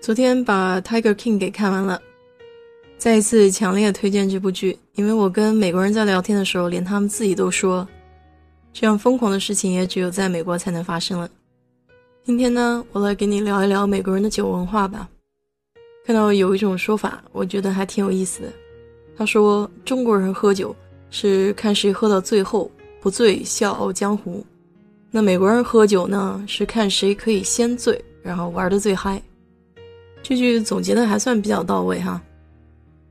昨天把《Tiger King》给看完了，再一次强烈推荐这部剧，因为我跟美国人在聊天的时候，连他们自己都说，这样疯狂的事情也只有在美国才能发生了。今天呢，我来给你聊一聊美国人的酒文化吧。看到有一种说法，我觉得还挺有意思的。他说中国人喝酒是看谁喝到最后不醉笑傲江湖。那美国人喝酒呢，是看谁可以先醉，然后玩的最嗨。这句总结的还算比较到位哈。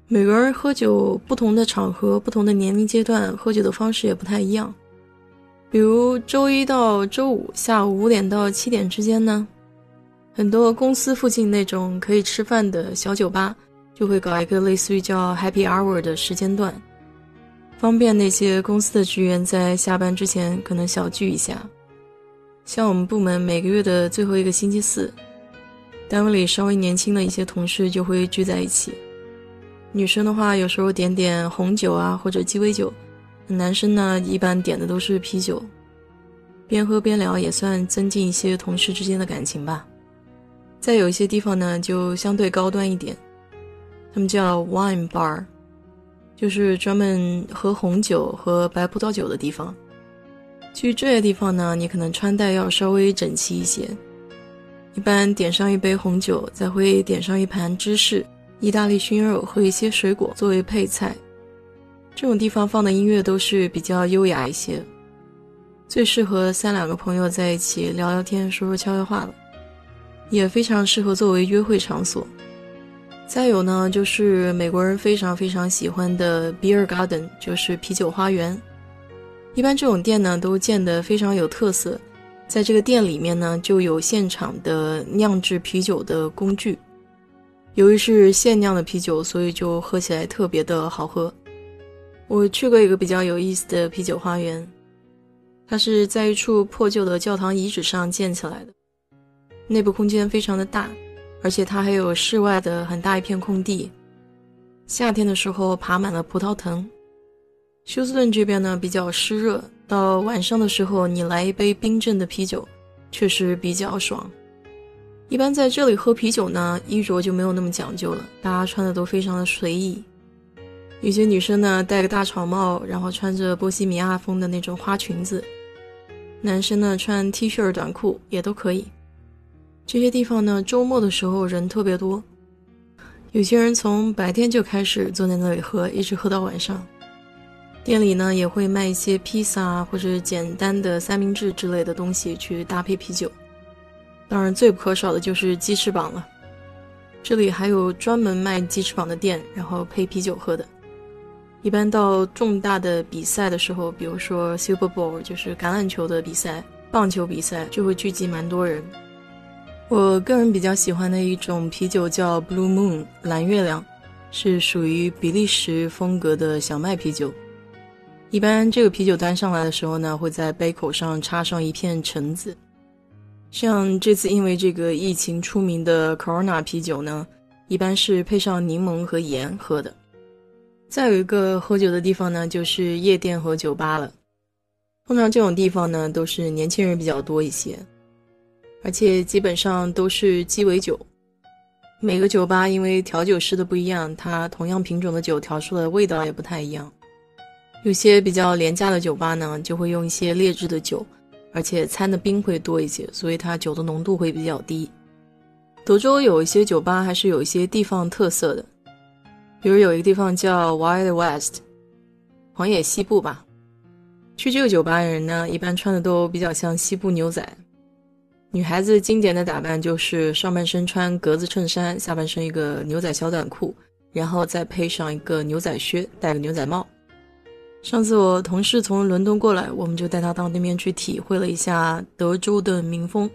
每个人喝酒，不同的场合、不同的年龄阶段，喝酒的方式也不太一样。比如周一到周五下午五点到七点之间呢，很多公司附近那种可以吃饭的小酒吧，就会搞一个类似于叫 Happy Hour 的时间段，方便那些公司的职员在下班之前可能小聚一下。像我们部门每个月的最后一个星期四，单位里稍微年轻的一些同事就会聚在一起。女生的话，有时候点点红酒啊，或者鸡尾酒；男生呢，一般点的都是啤酒。边喝边聊，也算增进一些同事之间的感情吧。在有一些地方呢，就相对高端一点，他们叫 wine bar，就是专门喝红酒和白葡萄酒的地方。去这些地方呢，你可能穿戴要稍微整齐一些。一般点上一杯红酒，再会点上一盘芝士、意大利熏肉和一些水果作为配菜。这种地方放的音乐都是比较优雅一些，最适合三两个朋友在一起聊聊天、说说悄悄话了，也非常适合作为约会场所。再有呢，就是美国人非常非常喜欢的 beer garden，就是啤酒花园。一般这种店呢，都建得非常有特色，在这个店里面呢，就有现场的酿制啤酒的工具。由于是现酿的啤酒，所以就喝起来特别的好喝。我去过一个比较有意思的啤酒花园，它是在一处破旧的教堂遗址上建起来的，内部空间非常的大，而且它还有室外的很大一片空地，夏天的时候爬满了葡萄藤。休斯顿这边呢比较湿热，到晚上的时候你来一杯冰镇的啤酒，确实比较爽。一般在这里喝啤酒呢，衣着就没有那么讲究了，大家穿的都非常的随意。有些女生呢戴个大草帽，然后穿着波西米亚风的那种花裙子；男生呢穿 T 恤短裤也都可以。这些地方呢周末的时候人特别多，有些人从白天就开始坐在那里喝，一直喝到晚上。店里呢也会卖一些披萨或者简单的三明治之类的东西去搭配啤酒，当然最不可少的就是鸡翅膀了。这里还有专门卖鸡翅膀的店，然后配啤酒喝的。一般到重大的比赛的时候，比如说 Super Bowl 就是橄榄球的比赛、棒球比赛，就会聚集蛮多人。我个人比较喜欢的一种啤酒叫 Blue Moon 蓝月亮，是属于比利时风格的小麦啤酒。一般这个啤酒端上来的时候呢，会在杯口上插上一片橙子。像这次因为这个疫情出名的 Corona 啤酒呢，一般是配上柠檬和盐喝的。再有一个喝酒的地方呢，就是夜店和酒吧了。通常这种地方呢，都是年轻人比较多一些，而且基本上都是鸡尾酒。每个酒吧因为调酒师的不一样，它同样品种的酒调出来的味道也不太一样。有些比较廉价的酒吧呢，就会用一些劣质的酒，而且掺的冰会多一些，所以它酒的浓度会比较低。德州有一些酒吧还是有一些地方特色的，比如有一个地方叫 Wild West，狂野西部吧。去这个酒吧的人呢，一般穿的都比较像西部牛仔。女孩子经典的打扮就是上半身穿格子衬衫，下半身一个牛仔小短裤，然后再配上一个牛仔靴，戴个牛仔帽。上次我同事从伦敦过来，我们就带他到那边去体会了一下德州的民风。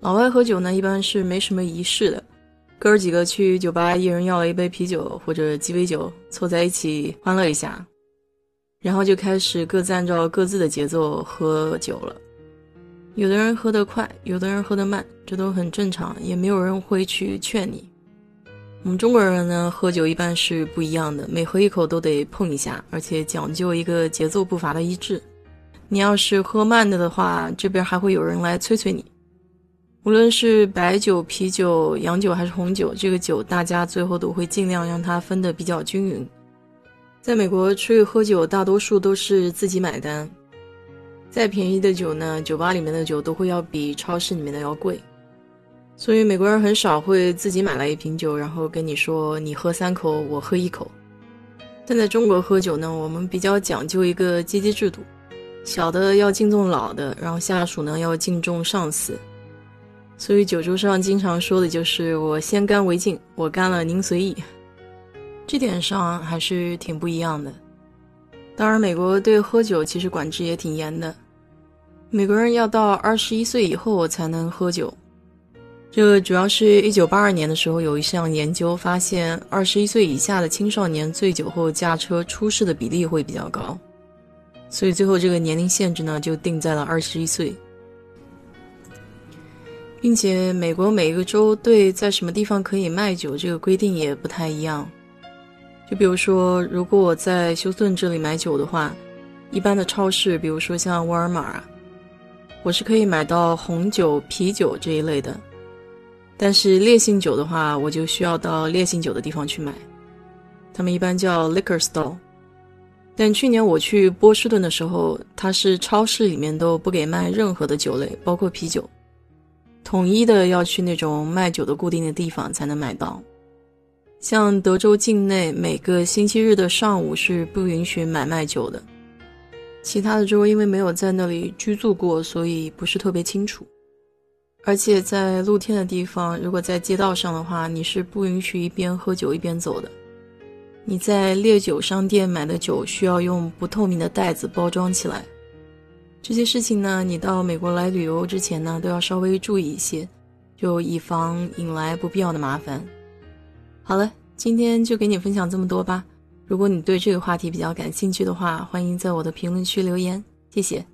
老外喝酒呢，一般是没什么仪式的，哥儿几个去酒吧，一人要了一杯啤酒或者鸡尾酒，凑在一起欢乐一下，然后就开始各自按照各自的节奏喝酒了。有的人喝得快，有的人喝得慢，这都很正常，也没有人会去劝你。我们中国人呢，喝酒一般是不一样的，每喝一口都得碰一下，而且讲究一个节奏步伐的一致。你要是喝慢的的话，这边还会有人来催催你。无论是白酒、啤酒、洋酒还是红酒，这个酒大家最后都会尽量让它分得比较均匀。在美国出去喝酒，大多数都是自己买单。再便宜的酒呢，酒吧里面的酒都会要比超市里面的要贵。所以美国人很少会自己买来一瓶酒，然后跟你说你喝三口，我喝一口。但在中国喝酒呢，我们比较讲究一个阶级制度，小的要敬重老的，然后下属呢要敬重上司。所以酒桌上经常说的就是“我先干为敬，我干了您随意”，这点上还是挺不一样的。当然，美国对喝酒其实管制也挺严的，美国人要到二十一岁以后才能喝酒。这主要是一九八二年的时候有一项研究发现，二十一岁以下的青少年醉酒后驾车出事的比例会比较高，所以最后这个年龄限制呢就定在了二十一岁。并且，美国每一个州对在什么地方可以卖酒这个规定也不太一样。就比如说，如果我在休斯顿这里买酒的话，一般的超市，比如说像沃尔玛，我是可以买到红酒、啤酒这一类的。但是烈性酒的话，我就需要到烈性酒的地方去买，他们一般叫 liquor store。但去年我去波士顿的时候，它是超市里面都不给卖任何的酒类，包括啤酒。统一的要去那种卖酒的固定的地方才能买到，像德州境内每个星期日的上午是不允许买卖酒的。其他的州因为没有在那里居住过，所以不是特别清楚。而且在露天的地方，如果在街道上的话，你是不允许一边喝酒一边走的。你在烈酒商店买的酒需要用不透明的袋子包装起来。这些事情呢，你到美国来旅游之前呢，都要稍微注意一些，就以防引来不必要的麻烦。好了，今天就给你分享这么多吧。如果你对这个话题比较感兴趣的话，欢迎在我的评论区留言，谢谢。